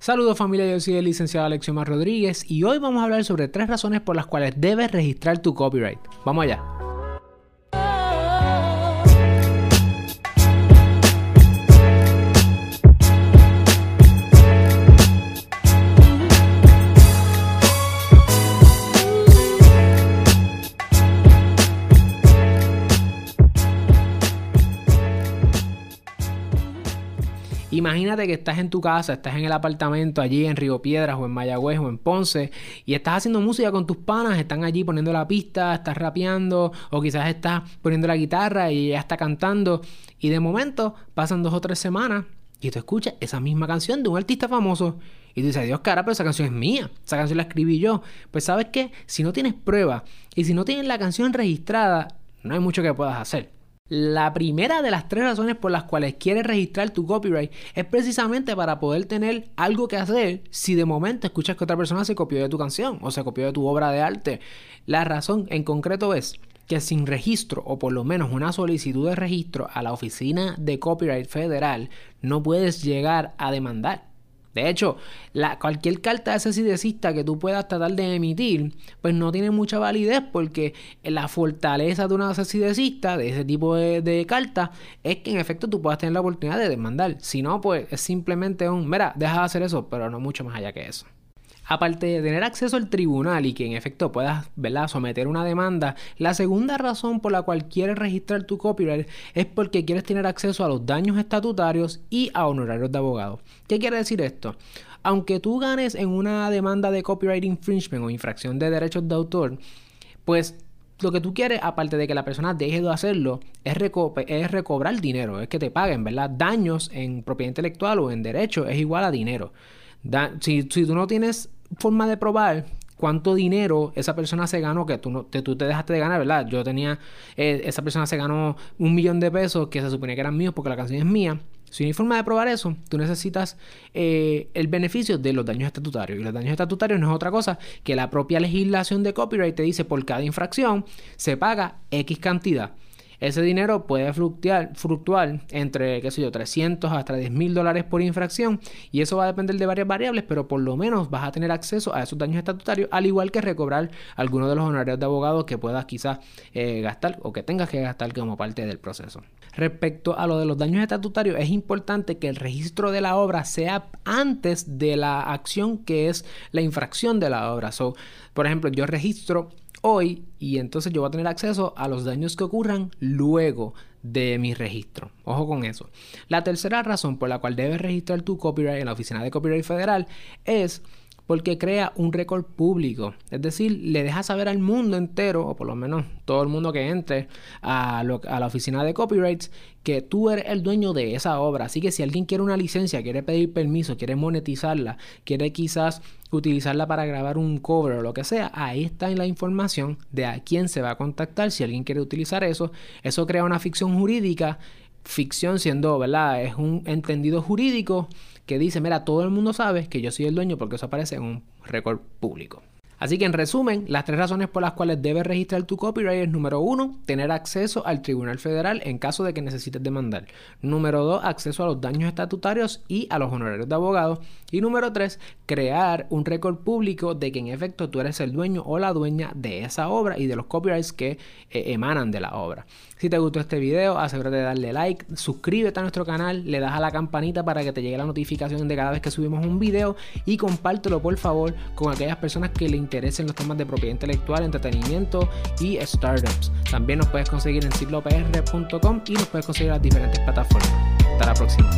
Saludos familia, yo soy el licenciado Alexiomar Rodríguez y hoy vamos a hablar sobre tres razones por las cuales debes registrar tu copyright. Vamos allá. Imagínate que estás en tu casa, estás en el apartamento allí en Río Piedras o en Mayagüez o en Ponce y estás haciendo música con tus panas, están allí poniendo la pista, estás rapeando o quizás estás poniendo la guitarra y ya está cantando y de momento pasan dos o tres semanas y tú escuchas esa misma canción de un artista famoso y tú dices, Dios cara, pero esa canción es mía, esa canción la escribí yo. Pues sabes que si no tienes prueba y si no tienes la canción registrada, no hay mucho que puedas hacer. La primera de las tres razones por las cuales quieres registrar tu copyright es precisamente para poder tener algo que hacer si de momento escuchas que otra persona se copió de tu canción o se copió de tu obra de arte. La razón en concreto es que sin registro o por lo menos una solicitud de registro a la oficina de copyright federal no puedes llegar a demandar. De hecho, la, cualquier carta de CCDcista que tú puedas tratar de emitir, pues no tiene mucha validez porque la fortaleza de una CCDcista, de ese tipo de, de carta, es que en efecto tú puedas tener la oportunidad de demandar. Si no, pues es simplemente un, mira, deja de hacer eso, pero no mucho más allá que eso. Aparte de tener acceso al tribunal y que en efecto puedas someter una demanda, la segunda razón por la cual quieres registrar tu copyright es porque quieres tener acceso a los daños estatutarios y a honorarios de abogado. ¿Qué quiere decir esto? Aunque tú ganes en una demanda de copyright infringement o infracción de derechos de autor, pues lo que tú quieres, aparte de que la persona deje de hacerlo, es, es, recobrar dinero, es que te paguen, ¿verdad? Daños en propiedad intelectual o en derecho es igual a dinero. si, si, tú no tienes forma de probar cuánto dinero esa persona se ganó que tú, no, te, tú te dejaste de ganar, ¿verdad? Yo tenía, eh, esa persona se ganó un millón de pesos que se suponía que eran míos porque la canción es mía. Si no hay forma de probar eso, tú necesitas eh, el beneficio de los daños estatutarios. Y los daños estatutarios no es otra cosa que la propia legislación de copyright te dice por cada infracción se paga X cantidad. Ese dinero puede fluctuar, entre, qué sé yo, 300 hasta 10 mil dólares por infracción y eso va a depender de varias variables, pero por lo menos vas a tener acceso a esos daños estatutarios, al igual que recobrar algunos de los honorarios de abogado que puedas quizás eh, gastar o que tengas que gastar como parte del proceso. Respecto a lo de los daños estatutarios, es importante que el registro de la obra sea antes de la acción que es la infracción de la obra. So, por ejemplo, yo registro hoy y entonces yo voy a tener acceso a los daños que ocurran luego de mi registro. Ojo con eso. La tercera razón por la cual debes registrar tu copyright en la Oficina de Copyright Federal es porque crea un récord público. Es decir, le deja saber al mundo entero, o por lo menos todo el mundo que entre a, la oficina de copyrights, que tú eres el dueño de esa obra. Así que si alguien quiere una licencia, quiere pedir permiso, quiere monetizarla, quiere quizás utilizarla para grabar un cover o lo que sea, ahí está en la información de a quién se va a contactar si alguien quiere utilizar eso. Eso crea una ficción jurídica ficción siendo, ¿verdad? Es un entendido jurídico que dice, mira, todo el mundo sabe que yo soy el dueño porque eso aparece en un récord público. Así que en resumen, las tres razones por las cuales debes registrar tu copyright es número uno, tener acceso al Tribunal Federal en caso de que necesites demandar. Número dos, acceso a los daños estatutarios y a los honorarios de abogado. Y número tres, crear un récord público de que en efecto tú eres el dueño o la dueña de esa obra y de los copyrights que eh, emanan de la obra. Si te gustó este video, asegúrate de darle like, suscríbete a nuestro canal, le das a la campanita para que te llegue la notificación de cada vez que subimos un video y compártelo por favor con aquellas personas que le interesen los temas de propiedad intelectual, entretenimiento y startups. También nos puedes conseguir en ciclopr.com y nos puedes conseguir en las diferentes plataformas. Hasta la próxima.